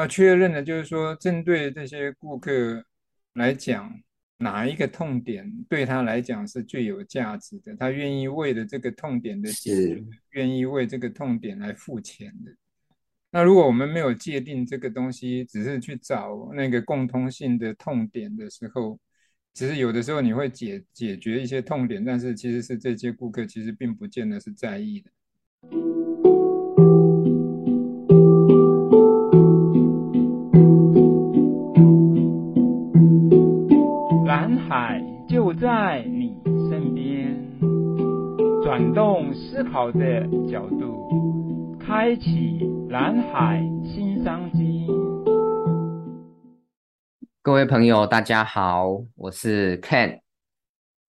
啊，确认的就是说，针对这些顾客来讲，哪一个痛点对他来讲是最有价值的，他愿意为了这个痛点的解决，愿意为这个痛点来付钱的。那如果我们没有界定这个东西，只是去找那个共通性的痛点的时候，其实有的时候你会解解决一些痛点，但是其实是这些顾客其实并不见得是在意的。海就在你身边，转动思考的角度，开启蓝海新商机。各位朋友，大家好，我是 Ken，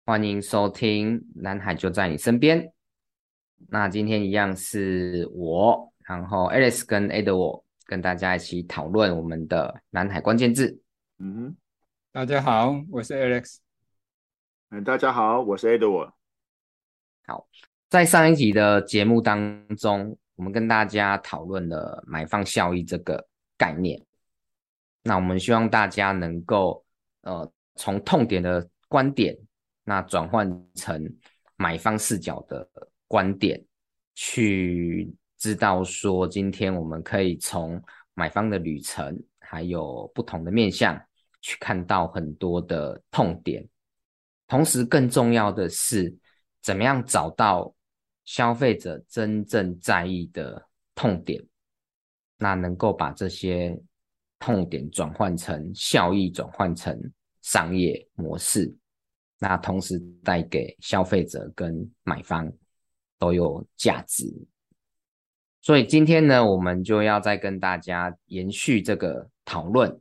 欢迎收听《蓝海就在你身边》。那今天一样是我，然后 Alice 跟 Edward 跟大家一起讨论我们的蓝海关键字。嗯哼，大家好，我是 Alex。嗯，大家好，我是 Edward。好，在上一集的节目当中，我们跟大家讨论了买方效益这个概念。那我们希望大家能够呃从痛点的观点，那转换成买方视角的观点，去知道说今天我们可以从买方的旅程，还有不同的面向去看到很多的痛点，同时更重要的是怎么样找到消费者真正在意的痛点，那能够把这些。痛点转换成效益，转换成商业模式，那同时带给消费者跟买方都有价值。所以今天呢，我们就要再跟大家延续这个讨论。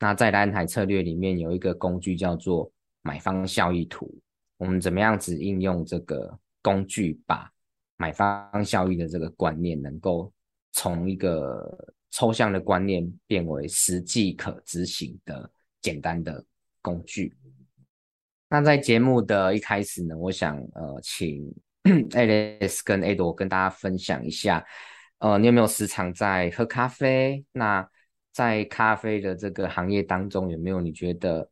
那在蓝海策略里面有一个工具叫做买方效益图，我们怎么样子应用这个工具，把买方效益的这个观念能够从一个抽象的观念变为实际可执行的简单的工具。那在节目的一开始呢，我想呃，请 Alice 跟 Ado 跟大家分享一下，呃，你有没有时常在喝咖啡？那在咖啡的这个行业当中，有没有你觉得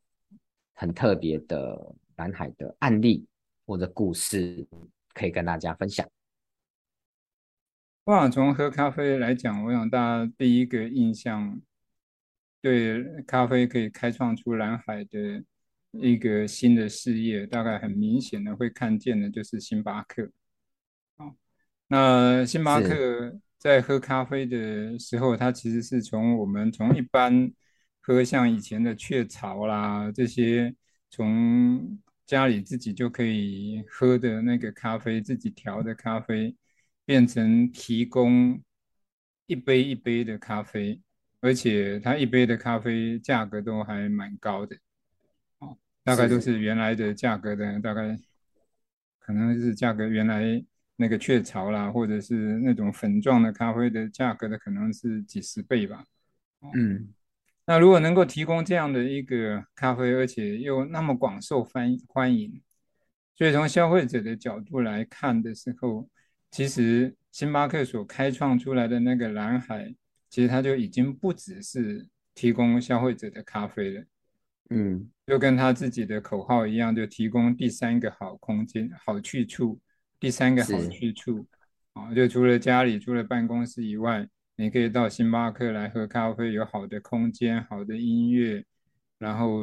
很特别的蓝海的案例或者故事可以跟大家分享？我想从喝咖啡来讲，我想大家第一个印象，对咖啡可以开创出蓝海的一个新的事业，大概很明显的会看见的就是星巴克。那星巴克在喝咖啡的时候，它其实是从我们从一般喝像以前的雀巢啦这些，从家里自己就可以喝的那个咖啡，自己调的咖啡。变成提供一杯一杯的咖啡，而且它一杯的咖啡价格都还蛮高的，哦，大概都是原来的价格的，大概可能是价格原来那个雀巢啦，或者是那种粉状的咖啡的价格的，可能是几十倍吧。嗯，那如果能够提供这样的一个咖啡，而且又那么广受欢欢迎，所以从消费者的角度来看的时候。其实星巴克所开创出来的那个蓝海，其实它就已经不只是提供消费者的咖啡了，嗯，就跟他自己的口号一样，就提供第三个好空间、好去处，第三个好去处，啊，就除了家里、除了办公室以外，你可以到星巴克来喝咖啡，有好的空间、好的音乐，然后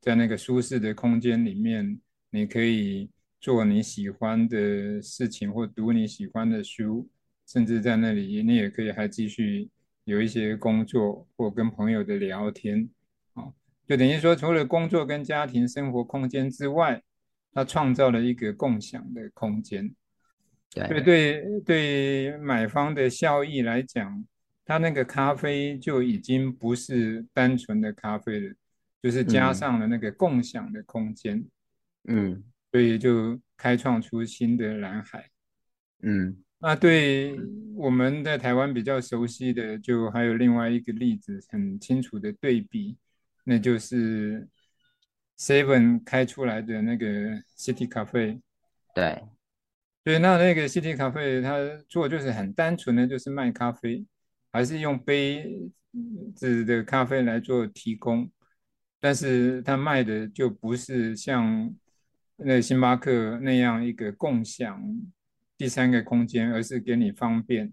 在那个舒适的空间里面，你可以。做你喜欢的事情，或读你喜欢的书，甚至在那里你也可以还继续有一些工作或跟朋友的聊天，啊，就等于说除了工作跟家庭生活空间之外，它创造了一个共享的空间。对对对，买方的效益来讲，他那个咖啡就已经不是单纯的咖啡了，就是加上了那个共享的空间。嗯。嗯所以就开创出新的蓝海，嗯，那对我们在台湾比较熟悉的，就还有另外一个例子，很清楚的对比，那就是 Seven 开出来的那个 City Cafe。对，对，那那个 City Cafe 它做就是很单纯的，就是卖咖啡，还是用杯子的咖啡来做提供，但是他卖的就不是像那星巴克那样一个共享第三个空间，而是给你方便。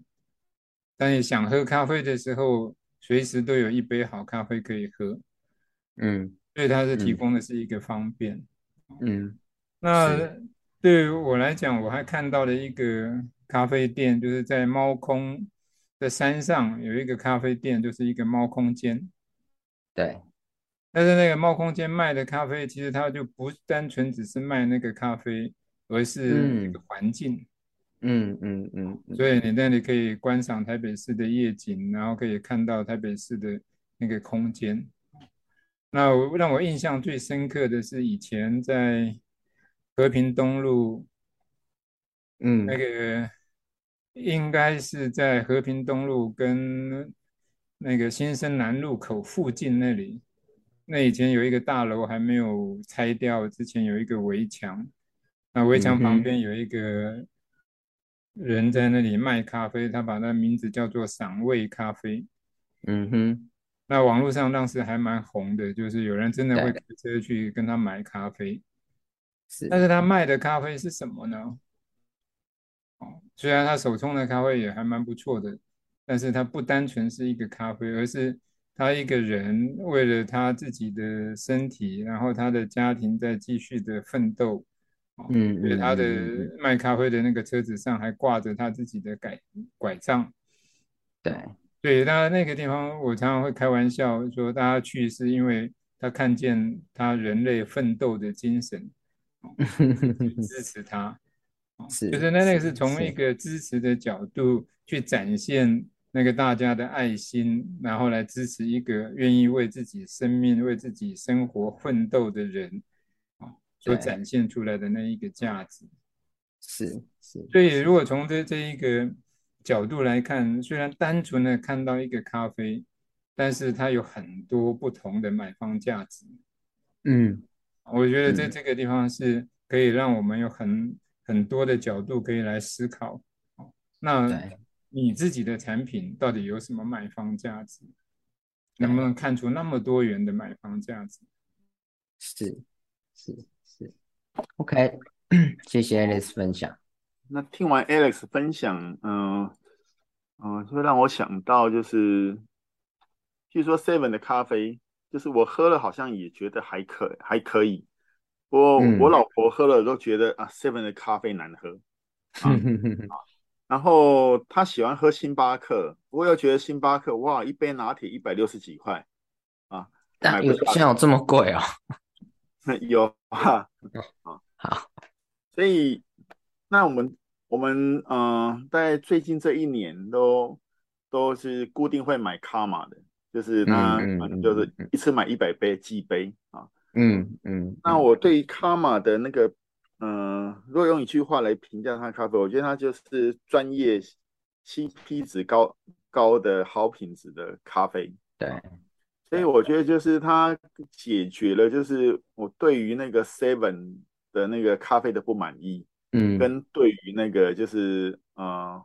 但你想喝咖啡的时候，随时都有一杯好咖啡可以喝。嗯，所以它是提供的是一个方便。嗯，那对于我来讲，我还看到了一个咖啡店，就是在猫空的山上有一个咖啡店，就是一个猫空间。对。但是那个猫空间卖的咖啡，其实它就不单纯只是卖那个咖啡，而是一个环境。嗯嗯嗯，所以你那里可以观赏台北市的夜景，然后可以看到台北市的那个空间。那我让我印象最深刻的是以前在和平东路，嗯，那个应该是在和平东路跟那个新生南路口附近那里。那以前有一个大楼还没有拆掉，之前有一个围墙，那围墙旁边有一个。人在那里卖咖啡，他把那名字叫做“赏味咖啡”。嗯哼，那网络上当时还蛮红的，就是有人真的会开车去跟他买咖啡。是，但是他卖的咖啡是什么呢？哦，虽然他手冲的咖啡也还蛮不错的，但是他不单纯是一个咖啡，而是他一个人为了他自己的身体，然后他的家庭在继续的奋斗。嗯，对，他的卖咖啡的那个车子上还挂着他自己的拐拐杖。对，对，那那个地方我常常会开玩笑说，大家去是因为他看见他人类奋斗的精神，支持 他。是，就是那那个是从一个支持的角度去展现那个大家的爱心，然后来支持一个愿意为自己生命、为自己生活奋斗的人。所展现出来的那一个价值，是是。所以如果从这这一个角度来看，虽然单纯的看到一个咖啡，但是它有很多不同的买方价值。嗯，我觉得在这个地方是可以让我们有很很多的角度可以来思考。那你自己的产品到底有什么买方价值？能不能看出那么多元的买方价值？是是是。OK，谢谢 Alex 分享。那听完 Alex 分享，嗯、呃、嗯、呃，就会让我想到，就是，据说 Seven 的咖啡，就是我喝了好像也觉得还可还可以。我、嗯、我老婆喝了都觉得啊，Seven 的咖啡难喝。啊啊、然后她喜欢喝星巴克，我又觉得星巴克哇，一杯拿铁一百六十几块啊，买不现在有这么贵哦？有啊，好，好，所以那我们我们嗯、呃，在最近这一年都都是固定会买卡玛的，就是他就是一次买一百杯寄杯啊，嗯嗯。那我对于卡玛的那个嗯、呃，如果用一句话来评价他的咖啡，我觉得他就是专业、CP 值高高的好品质的咖啡，对。所以我觉得就是它解决了，就是我对于那个 Seven 的那个咖啡的不满意，嗯，跟对于那个就是呃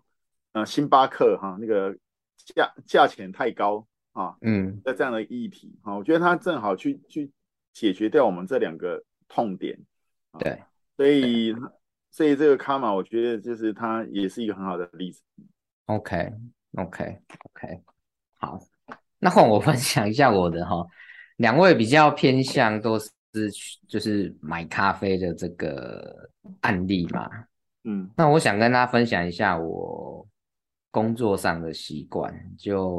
呃星巴克哈那个价价钱太高啊，嗯，的这样的议题哈，我觉得它正好去去解决掉我们这两个痛点，对，所以所以这个卡玛我觉得就是它也是一个很好的例子。OK OK OK，好。那换我分享一下我的哈，两位比较偏向都是就是买咖啡的这个案例嘛，嗯，那我想跟大家分享一下我工作上的习惯，就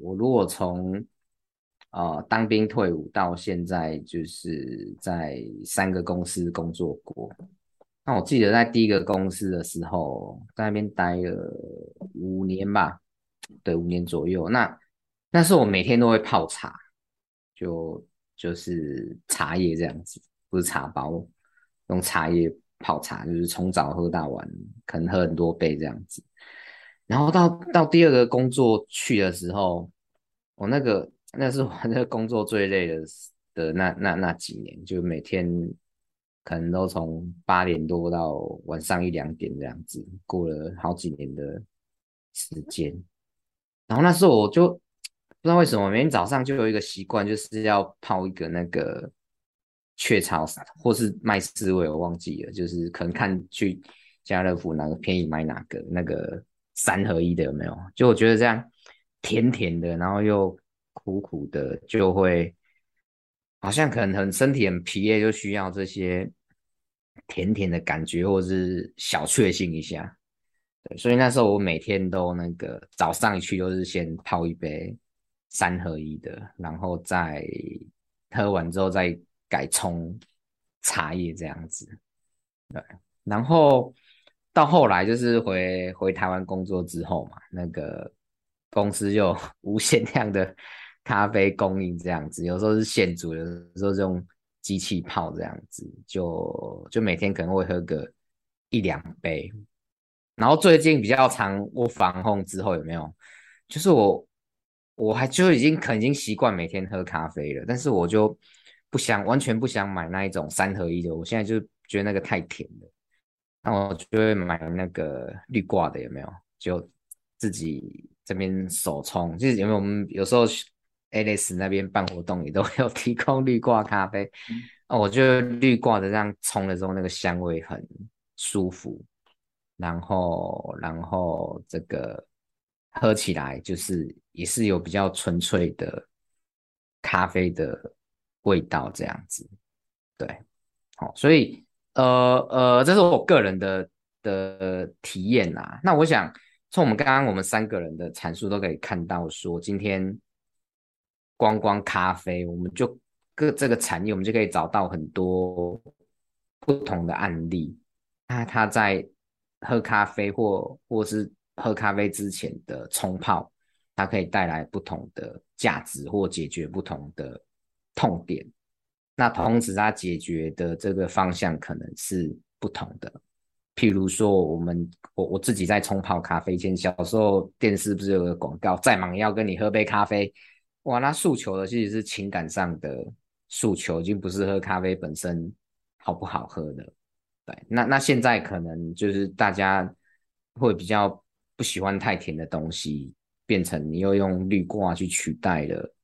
我如果从呃当兵退伍到现在，就是在三个公司工作过，那我记得在第一个公司的时候，在那边待了五年吧，对，五年左右，那。但是我每天都会泡茶，就就是茶叶这样子，不是茶包，用茶叶泡茶，就是从早喝到晚，可能喝很多杯这样子。然后到到第二个工作去的时候，我那个那是我那个工作最累的的那那那几年，就每天可能都从八点多到晚上一两点这样子，过了好几年的时间。然后那时候我就不知道为什么每天早上就有一个习惯，就是要泡一个那个雀巢或是麦斯威，我忘记了，就是可能看去家乐福哪个便宜买哪个那个三合一的有没有？就我觉得这样甜甜的，然后又苦苦的，就会好像可能很身体很疲累，就需要这些甜甜的感觉，或者是小确幸一下。对，所以那时候我每天都那个早上一去就是先泡一杯三合一的，然后再喝完之后再改冲茶叶这样子。对，然后到后来就是回回台湾工作之后嘛，那个公司就 无限量的咖啡供应这样子，有时候是现煮，有时候是用机器泡这样子，就就每天可能会喝个一两杯。然后最近比较常我防控之后有没有？就是我我还就已经可能已经习惯每天喝咖啡了，但是我就不想完全不想买那一种三合一的，我现在就觉得那个太甜了，那我就会买那个绿挂的有没有？就自己这边手冲，就是因为我们有时候 Alice 那边办活动也都有提供绿挂咖啡，哦，我觉得滤挂的这样冲的时候那个香味很舒服。然后，然后这个喝起来就是也是有比较纯粹的咖啡的味道，这样子，对，好，所以呃呃，这是我个人的的体验啦。那我想从我们刚刚我们三个人的阐述都可以看到，说今天光光咖啡，我们就各这个产业，我们就可以找到很多不同的案例。那它在喝咖啡或或是喝咖啡之前的冲泡，它可以带来不同的价值或解决不同的痛点。那同时，它解决的这个方向可能是不同的。譬如说，我们我我自己在冲泡咖啡前，小时候电视不是有个广告，再忙也要跟你喝杯咖啡。哇，那诉求的其实是情感上的诉求，已经不是喝咖啡本身好不好喝的。对，那那现在可能就是大家会比较不喜欢太甜的东西，变成你又用滤挂去取代了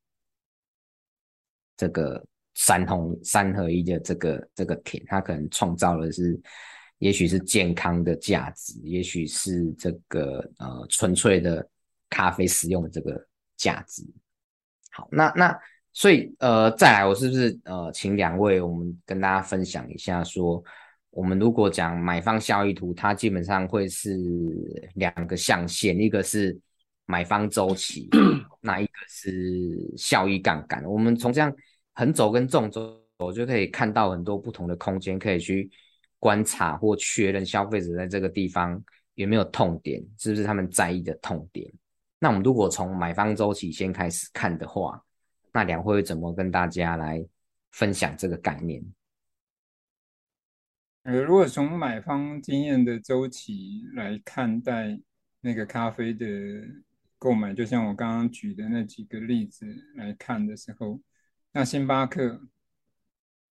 这个三通三合一的这个这个甜，它可能创造的是，也许是健康的价值，也许是这个呃纯粹的咖啡使用的这个价值。好，那那所以呃再来，我是不是呃请两位我们跟大家分享一下说。我们如果讲买方效益图，它基本上会是两个象限，一个是买方周期，那一个是效益杠杆。我们从这样横轴跟纵轴我就可以看到很多不同的空间，可以去观察或确认消费者在这个地方有没有痛点，是不是他们在意的痛点。那我们如果从买方周期先开始看的话，那两会怎么跟大家来分享这个概念？呃，如果从买方经验的周期来看待那个咖啡的购买，就像我刚刚举的那几个例子来看的时候，那星巴克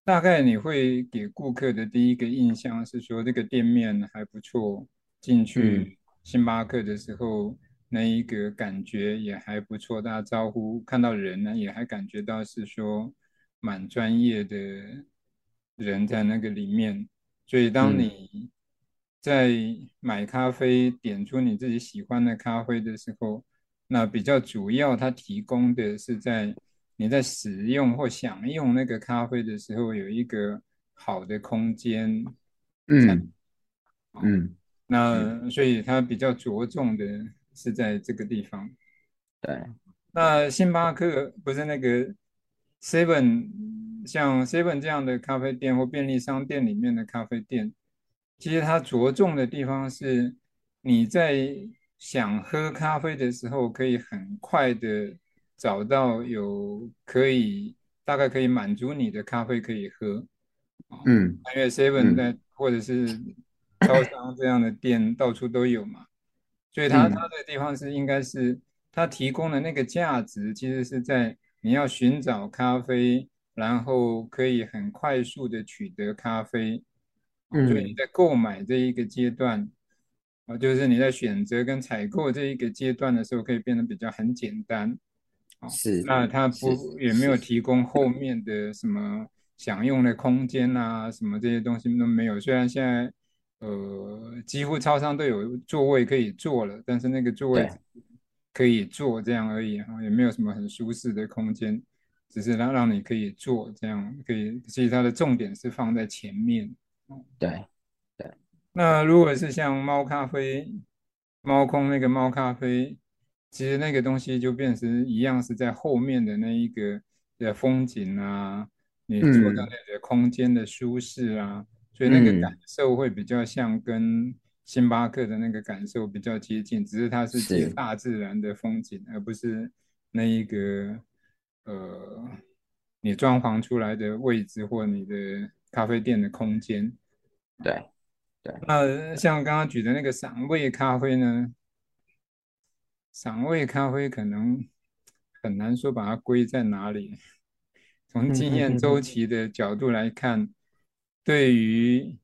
大概你会给顾客的第一个印象是说这个店面还不错，进去星巴克的时候那一个感觉也还不错，打招呼看到人呢也还感觉到是说蛮专业的人在那个里面。所以，当你在买咖啡，点出你自己喜欢的咖啡的时候，那比较主要，它提供的是在你在使用或享用那个咖啡的时候，有一个好的空间。嗯嗯，那所以它比较着重的是在这个地方。对，那星巴克不是那个 Seven。像 Seven 这样的咖啡店或便利商店里面的咖啡店，其实它着重的地方是，你在想喝咖啡的时候，可以很快的找到有可以大概可以满足你的咖啡可以喝。嗯，因为 Seven 在或者是超商这样的店到处都有嘛，所以它它的地方是应该是它提供的那个价值，其实是在你要寻找咖啡。然后可以很快速的取得咖啡，所以你在购买这一个阶段，啊，就是你在选择跟采购这一个阶段的时候，可以变得比较很简单。是，那它不也没有提供后面的什么享用的空间啊，什么这些东西都没有。虽然现在呃几乎超商都有座位可以坐了，但是那个座位可以坐这样而已哈，也没有什么很舒适的空间，只是让让你可以坐这样可以。其实它的重点是放在前面。对对。那如果是像猫咖啡、猫空那个猫咖啡。其实那个东西就变成一样，是在后面的那一个的风景啊，你坐到那个空间的舒适啊，嗯、所以那个感受会比较像跟星巴克的那个感受比较接近，只是它是接大自然的风景，而不是那一个呃你装潢出来的位置或你的咖啡店的空间。对对，那像刚刚举的那个赏味咖啡呢？赏味咖啡可能很难说把它归在哪里。从经验周期的角度来看，对于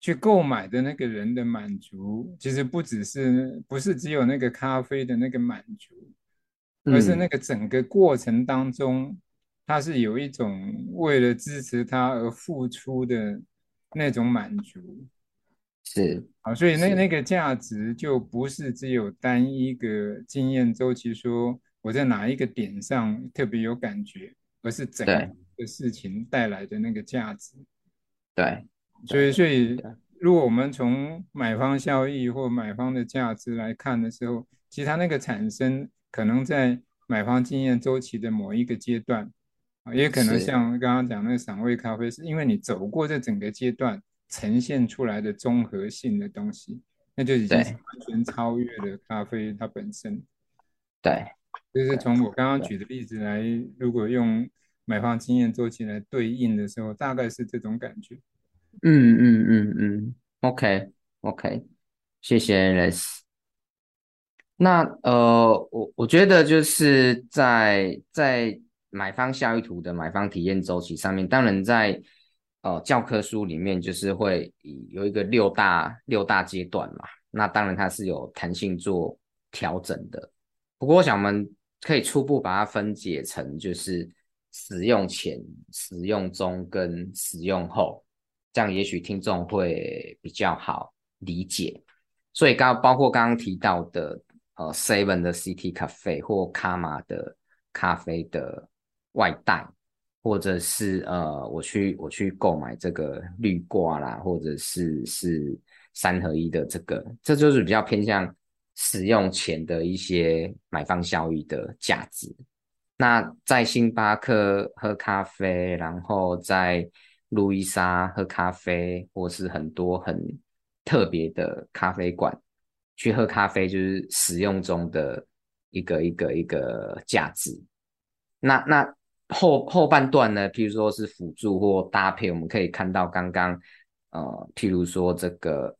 去购买的那个人的满足，其实不只是不是只有那个咖啡的那个满足，而是那个整个过程当中，他是有一种为了支持他而付出的那种满足。是，好，所以那那个价值就不是只有单一个经验周期，说我在哪一个点上特别有感觉，而是整个事情带来的那个价值。对，所以所以如果我们从买方效益或买方的价值来看的时候，其实它那个产生可能在买方经验周期的某一个阶段，啊，也可能像刚刚讲那个赏味咖啡，是因为你走过这整个阶段。呈现出来的综合性的东西，那就已经是完全超越了咖啡它本身。对，就是从我刚刚举的例子来，如果用买方经验做起来对应的时候，大概是这种感觉。嗯嗯嗯嗯，OK OK，谢谢 Alex。那呃，我我觉得就是在在买方效益图的买方体验周期上面，当然在。呃，教科书里面就是会有一个六大六大阶段嘛，那当然它是有弹性做调整的。不过我想我们可以初步把它分解成就是使用前、使用中跟使用后，这样也许听众会比较好理解。所以刚包括刚刚提到的呃 Seven 的 CT 咖啡或卡玛的咖啡的外带。或者是呃，我去我去购买这个绿挂啦，或者是是三合一的这个，这就是比较偏向使用前的一些买方效益的价值。那在星巴克喝咖啡，然后在路易莎喝咖啡，或是很多很特别的咖啡馆去喝咖啡，就是使用中的一个一个一个价值。那那。后后半段呢，譬如说是辅助或搭配，我们可以看到刚刚呃，譬如说这个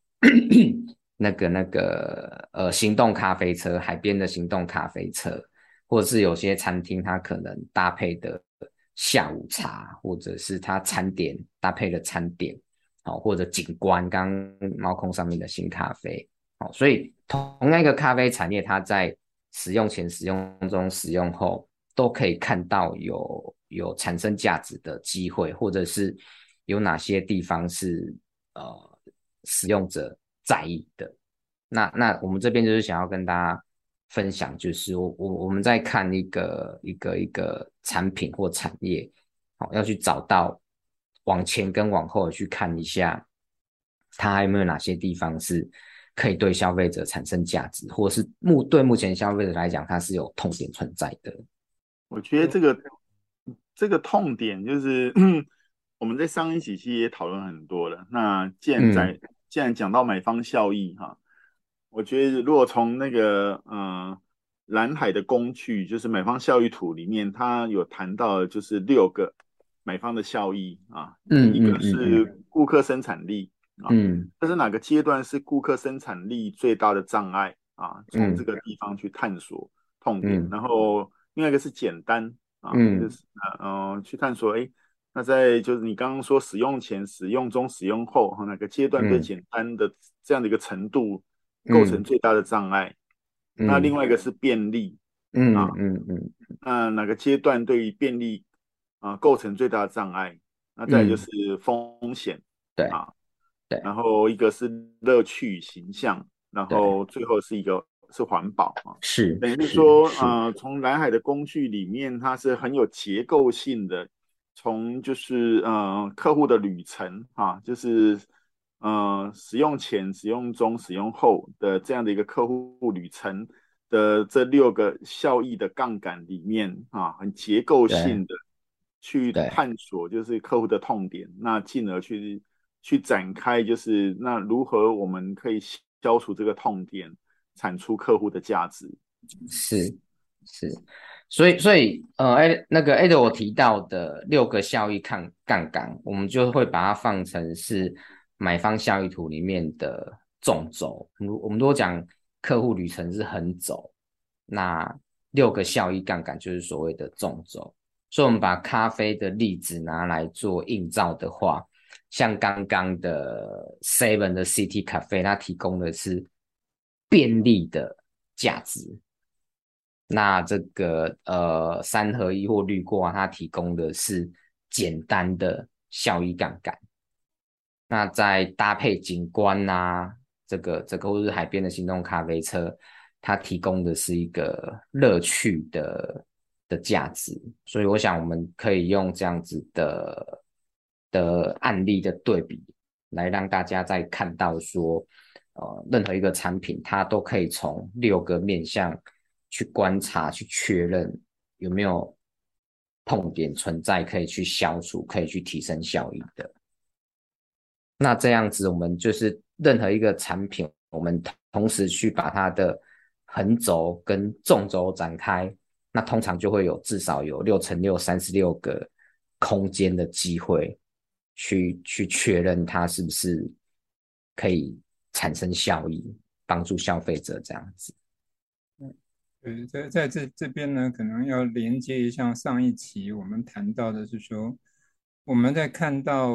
那个那个呃，行动咖啡车，海边的行动咖啡车，或者是有些餐厅它可能搭配的下午茶，或者是它餐点搭配的餐点，好，或者景观，刚猫空上面的新咖啡，好，所以同样一个咖啡产业，它在使用前、使用中、使用后。都可以看到有有产生价值的机会，或者是有哪些地方是呃使用者在意的。那那我们这边就是想要跟大家分享，就是我我我们在看一个一个一个产品或产业，好，要去找到往前跟往后去看一下，它还有没有哪些地方是可以对消费者产生价值，或是目对目前消费者来讲，它是有痛点存在的。我觉得这个这个痛点就是 我们在上一期其实也讨论很多了。那既然在、嗯、既然讲到买方效益哈，我觉得如果从那个呃蓝海的工具，就是买方效益图里面，它有谈到就是六个买方的效益啊。嗯，一个是顾客生产力啊，嗯，这是哪个阶段是顾客生产力最大的障碍啊？从这个地方去探索痛点，嗯、然后。另外一个是简单啊，嗯、就是呃，去探索，哎，那在就是你刚刚说使用前、使用中、使用后哈，哪个阶段最简单的这样的一个程度构成最大的障碍？嗯、那另外一个是便利，嗯啊。嗯嗯，嗯那哪个阶段对于便利啊构成最大的障碍？那再就是风险，对啊，对，然后一个是乐趣形象，然后最后是一个是环保啊，是等于说呃，从蓝海的工具里面，它是很有结构性的。从就是呃客户的旅程哈，就是呃使用前、使用中、使用后的这样的一个客户旅程的这六个效益的杠杆里面啊，很结构性的去探索，就是客户的痛点，那进而去去展开，就是那如何我们可以消除这个痛点，产出客户的价值，是是。所以，所以，呃，哎，那个 Ed 我提到的六个效益杠杠杆，我们就会把它放成是买方效益图里面的纵轴。我我们都讲客户旅程是横轴，那六个效益杠杆就是所谓的纵轴。所以，我们把咖啡的例子拿来做映照的话，像刚刚的 Seven 的 City Cafe，它提供的是便利的价值。那这个呃三合一或滤过，它提供的是简单的效益杠杆。那再搭配景观啊，这个这个或是海边的行动咖啡车，它提供的是一个乐趣的的价值。所以我想我们可以用这样子的的案例的对比，来让大家再看到说，呃，任何一个产品它都可以从六个面向。去观察、去确认有没有痛点存在，可以去消除、可以去提升效益的。那这样子，我们就是任何一个产品，我们同时去把它的横轴跟纵轴展开，那通常就会有至少有六乘六三十六个空间的机会去，去去确认它是不是可以产生效益，帮助消费者这样子。对，在在这这边呢，可能要连接一下上一期我们谈到的是说，我们在看到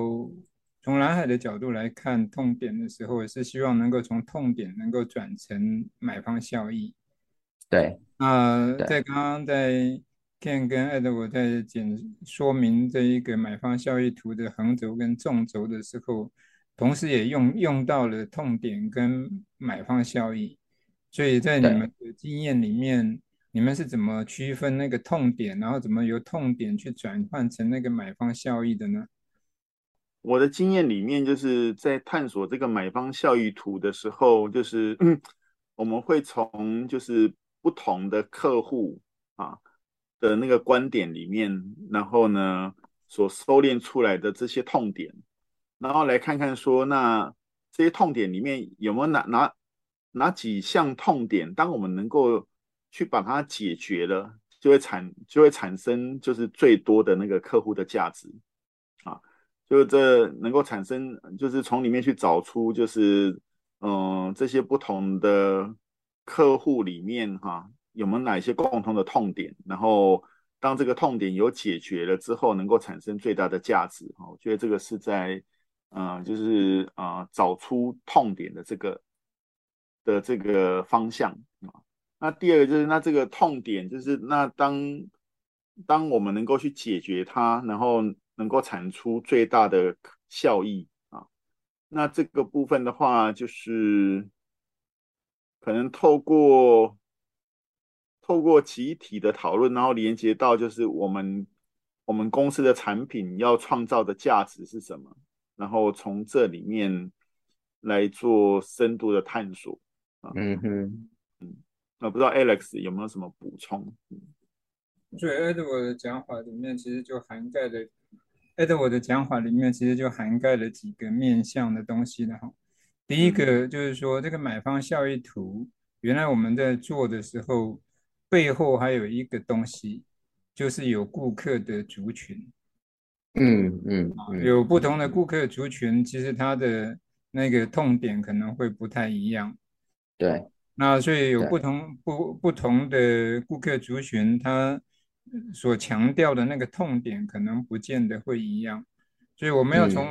从蓝海的角度来看痛点的时候，也是希望能够从痛点能够转成买方效益。对，那在刚刚在 Ken 跟 Edward 在简说明这一个买方效益图的横轴跟纵轴的时候，同时也用用到了痛点跟买方效益。所以在你们的经验里面，你们是怎么区分那个痛点，然后怎么由痛点去转换成那个买方效益的呢？我的经验里面，就是在探索这个买方效益图的时候，就是，我们会从就是不同的客户啊的那个观点里面，然后呢所收敛出来的这些痛点，然后来看看说，那这些痛点里面有没有哪哪。哪几项痛点，当我们能够去把它解决了，就会产就会产生就是最多的那个客户的价值啊，就这能够产生，就是从里面去找出，就是嗯这些不同的客户里面哈、有没有哪一些共同的痛点，然后当这个痛点有解决了之后，能够产生最大的价值啊，我觉得这个是在嗯就是啊找出痛点的这个。的这个方向啊，那第二个就是那这个痛点就是那当当我们能够去解决它，然后能够产出最大的效益啊，那这个部分的话就是可能透过透过集体的讨论，然后连接到就是我们我们公司的产品要创造的价值是什么，然后从这里面来做深度的探索。嗯哼，嗯，那不知道 Alex 有没有什么补充？所以 Edward 的讲法里面其实就涵盖了 Edward 的讲法里面其实就涵盖了几个面向的东西的哈。第一个就是说，这个买方效益图，原来我们在做的时候，背后还有一个东西，就是有顾客的族群。嗯嗯，有不同的顾客族群，其实他的那个痛点可能会不太一样。对，那所以有不同不不同的顾客族群，他所强调的那个痛点可能不见得会一样，所以我们要从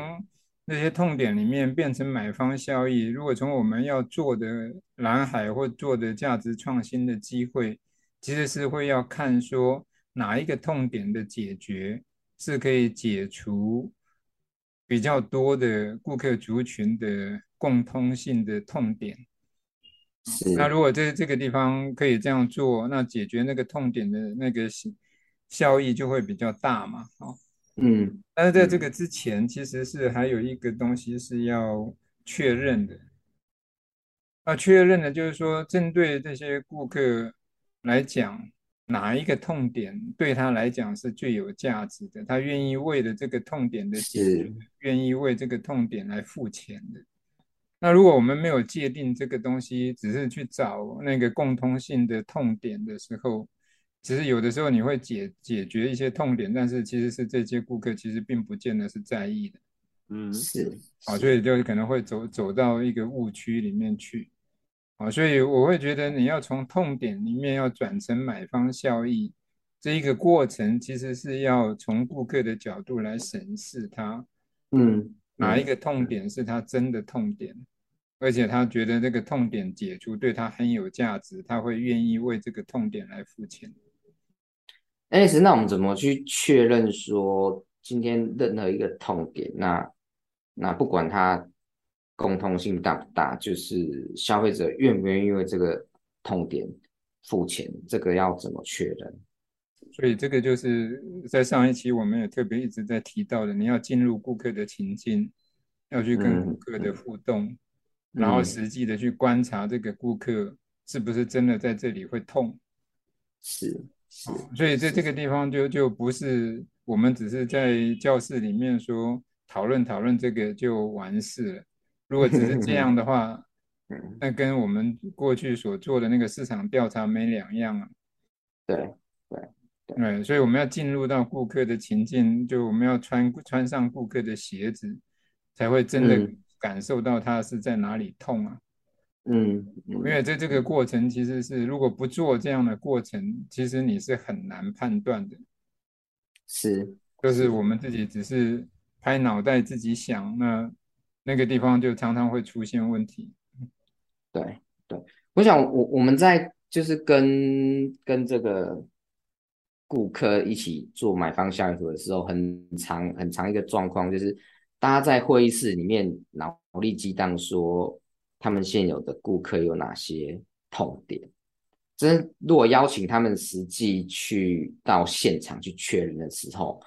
那些痛点里面变成买方效益。如果从我们要做的蓝海或做的价值创新的机会，其实是会要看说哪一个痛点的解决是可以解除比较多的顾客族群的共通性的痛点。那如果在这个地方可以这样做，那解决那个痛点的那个效益就会比较大嘛，哦，嗯，但是在这个之前，其实是还有一个东西是要确认的，啊，确认的就是说，针对这些顾客来讲，哪一个痛点对他来讲是最有价值的，他愿意为了这个痛点的解决，愿意为这个痛点来付钱的。那如果我们没有界定这个东西，只是去找那个共通性的痛点的时候，其实有的时候你会解解决一些痛点，但是其实是这些顾客其实并不见得是在意的，嗯，是，啊，所以就可能会走走到一个误区里面去，啊，所以我会觉得你要从痛点里面要转成买方效益，这一个过程其实是要从顾客的角度来审视他，嗯。哪一个痛点是他真的痛点，而且他觉得这个痛点解除对他很有价值，他会愿意为这个痛点来付钱。Alex，那我们怎么去确认说今天任何一个痛点，那那不管它共通性大不大，就是消费者愿不愿意为这个痛点付钱，这个要怎么确认？所以这个就是在上一期我们也特别一直在提到的，你要进入顾客的情境，要去跟顾客的互动，嗯、然后实际的去观察这个顾客是不是真的在这里会痛。是是，所以在这个地方就就不是我们只是在教室里面说讨论讨论这个就完事了。如果只是这样的话，那跟我们过去所做的那个市场调查没两样啊。对。对，所以我们要进入到顾客的情境，就我们要穿穿上顾客的鞋子，才会真的感受到他是在哪里痛啊。嗯，嗯，因为在这个过程其实是，如果不做这样的过程，其实你是很难判断的。是，就是我们自己只是拍脑袋自己想，那那个地方就常常会出现问题。对对，我想我我们在就是跟跟这个。顾客一起做买方效益图的时候，很长很长一个状况就是，大家在会议室里面脑力激荡，说他们现有的顾客有哪些痛点。真如果邀请他们实际去到现场去确认的时候，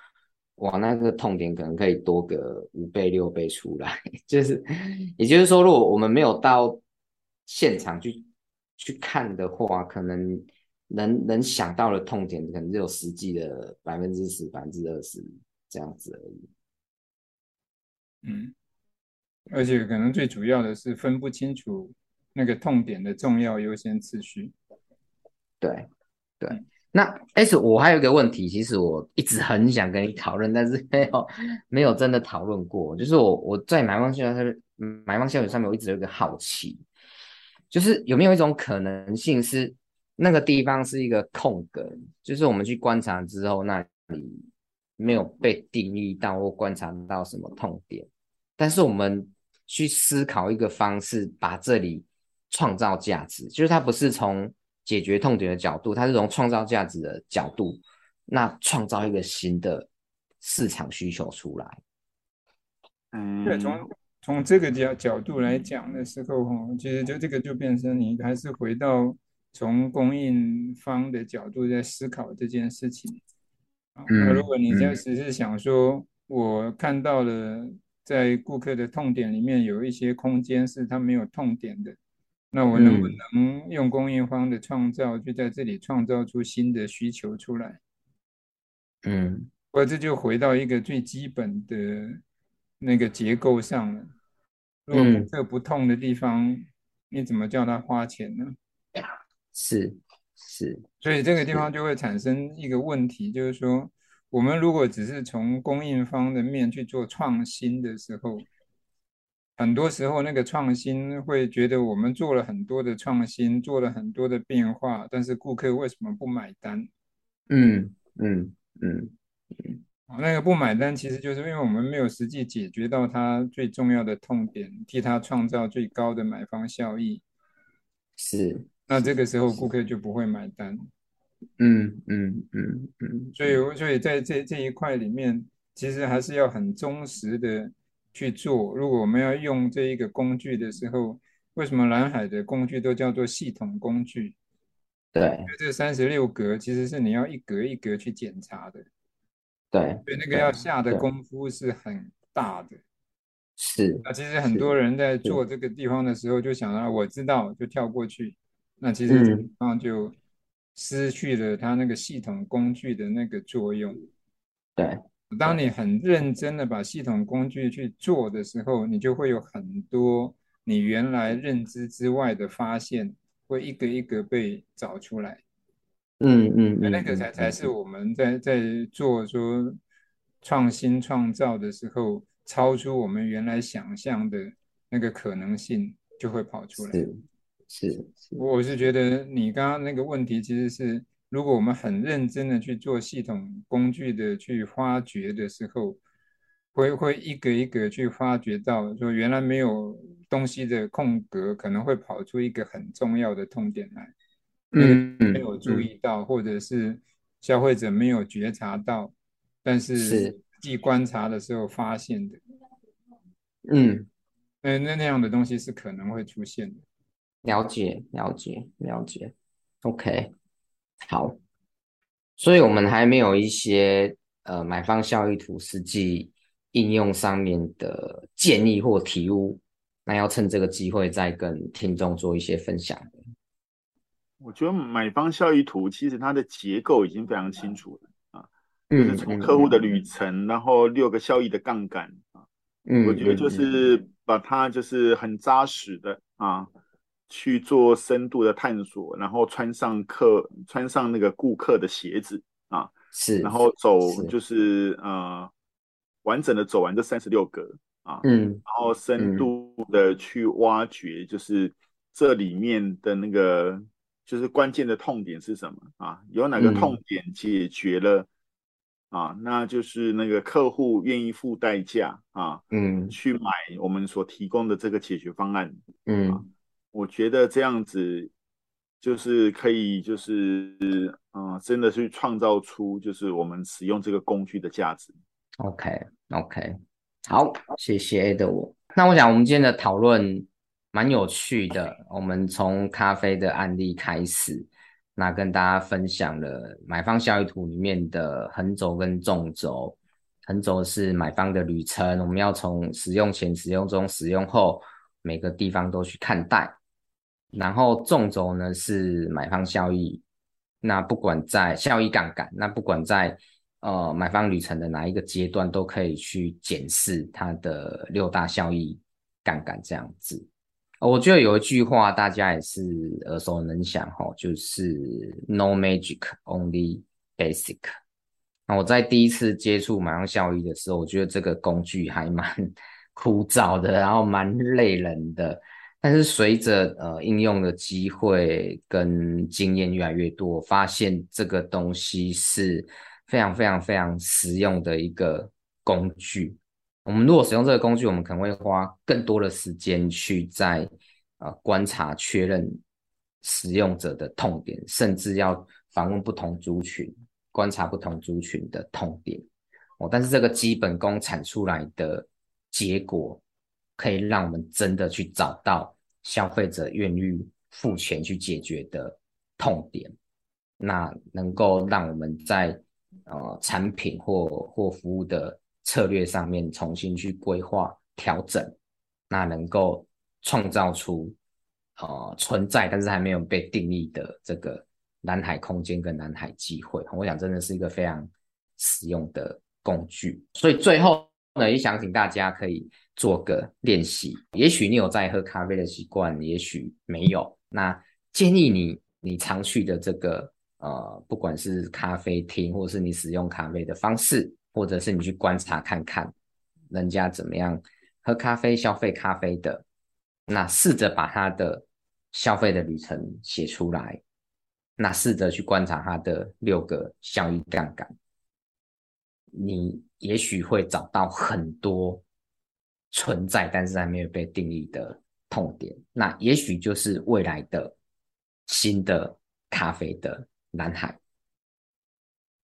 哇，那个痛点可能可以多个五倍六倍出来。就是，也就是说，如果我们没有到现场去去看的话，可能。能能想到的痛点，可能只有实际的百分之十、百分之二十这样子而已。嗯，而且可能最主要的是分不清楚那个痛点的重要优先次序。对对，那 S 我还有一个问题，其实我一直很想跟你讨论，但是没有没有真的讨论过。就是我我在买方效益买方效益上面，我一直有一个好奇，就是有没有一种可能性是？那个地方是一个空格，就是我们去观察之后，那里没有被定义到或观察到什么痛点，但是我们去思考一个方式，把这里创造价值，就是它不是从解决痛点的角度，它是从创造价值的角度，那创造一个新的市场需求出来。嗯，对，从从这个角角度来讲的时候，哈，其实就这个就变成你还是回到。从供应方的角度在思考这件事情，那如果你在只是想说，我看到了在顾客的痛点里面有一些空间是他没有痛点的，那我能不能用供应方的创造，就在这里创造出新的需求出来？嗯，我这就回到一个最基本的那个结构上了。如果顾客不痛的地方，你怎么叫他花钱呢？是是，所以这个地方就会产生一个问题，就是说，我们如果只是从供应方的面去做创新的时候，很多时候那个创新会觉得我们做了很多的创新，做了很多的变化，但是顾客为什么不买单？嗯嗯嗯嗯，那个不买单，其实就是因为我们没有实际解决到他最重要的痛点，替他创造最高的买方效益。是，那这个时候顾客就不会买单。嗯嗯嗯嗯，所以所以在这这一块里面，其实还是要很忠实的去做。如果我们要用这一个工具的时候，为什么蓝海的工具都叫做系统工具？对，这三十六格其实是你要一格一格去检查的。对，所以那个要下的功夫是很大的。是。那其实很多人在做这个地方的时候，就想到我知道就跳过去，那其实这地方就。失去了它那个系统工具的那个作用。对，当你很认真的把系统工具去做的时候，你就会有很多你原来认知之外的发现，会一个一个被找出来。嗯嗯，嗯，那个才才是我们在在做说创新创造的时候，超出我们原来想象的那个可能性就会跑出来。是，是，我是觉得你刚刚那个问题其实是，如果我们很认真的去做系统工具的去发掘的时候，会会一个一个去发掘到说原来没有东西的空格，可能会跑出一个很重要的痛点来，嗯，没有注意到，或者是消费者没有觉察到，但是实际观察的时候发现的，嗯，那那那样的东西是可能会出现的。了解，了解，了解。OK，好。所以，我们还没有一些呃买方效益图实际应用上面的建议或提悟，那要趁这个机会再跟听众做一些分享。我觉得买方效益图其实它的结构已经非常清楚了啊，就是从客户的旅程，然后六个效益的杠杆啊，嗯，我觉得就是把它就是很扎实的啊。去做深度的探索，然后穿上客穿上那个顾客的鞋子啊，是，然后走就是呃完整的走完这三十六格啊，嗯，然后深度的去挖掘，就是这里面的那个、嗯、就是关键的痛点是什么啊？有哪个痛点解决了、嗯、啊？那就是那个客户愿意付代价啊，嗯，去买我们所提供的这个解决方案，嗯。啊我觉得这样子就是可以，就是嗯，真的去创造出就是我们使用这个工具的价值。OK，OK，好，谢谢 Edward。那我想我们今天的讨论蛮有趣的。我们从咖啡的案例开始，那跟大家分享了买方效益图里面的横轴跟纵轴。横轴是买方的旅程，我们要从使用前、使用中、使用后每个地方都去看待。然后纵轴呢是买方效益，那不管在效益杠杆，那不管在呃买方旅程的哪一个阶段，都可以去检视它的六大效益杠杆这样子。我觉得有一句话大家也是耳熟能详哈，就是 No magic, only basic。那我在第一次接触买方效益的时候，我觉得这个工具还蛮 枯燥的，然后蛮累人的。但是随着呃应用的机会跟经验越来越多，发现这个东西是非常非常非常实用的一个工具。我们如果使用这个工具，我们可能会花更多的时间去在呃观察确认使用者的痛点，甚至要访问不同族群，观察不同族群的痛点。哦，但是这个基本功产出来的结果。可以让我们真的去找到消费者愿意付钱去解决的痛点，那能够让我们在呃产品或或服务的策略上面重新去规划调整，那能够创造出呃存在但是还没有被定义的这个蓝海空间跟蓝海机会，我想真的是一个非常实用的工具。所以最后呢，也想请大家可以。做个练习，也许你有在喝咖啡的习惯，也许没有。那建议你，你常去的这个呃，不管是咖啡厅，或是你使用咖啡的方式，或者是你去观察看看人家怎么样喝咖啡、消费咖啡的，那试着把他的消费的旅程写出来。那试着去观察它的六个效益杠杆，你也许会找到很多存在但是还没有被定义的痛点，那也许就是未来的新的咖啡的蓝海。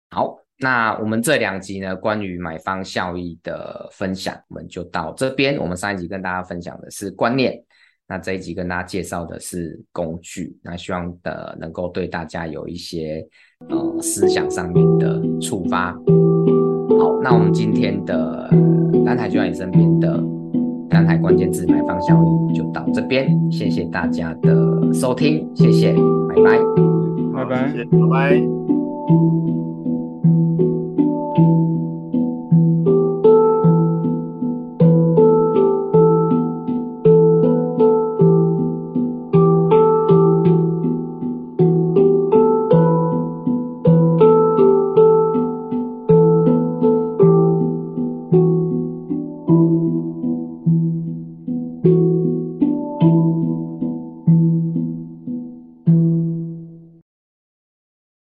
好，那我们这两集呢，关于买方效益的分享，我们就到这边。我们上一集跟大家分享的是观念。那这一集跟大家介绍的是工具，那希望的能够对大家有一些呃思想上面的触发。好，那我们今天的蓝海就在你身边的蓝海关键字买方效应就到这边，谢谢大家的收听，谢谢，拜拜，拜拜，拜拜。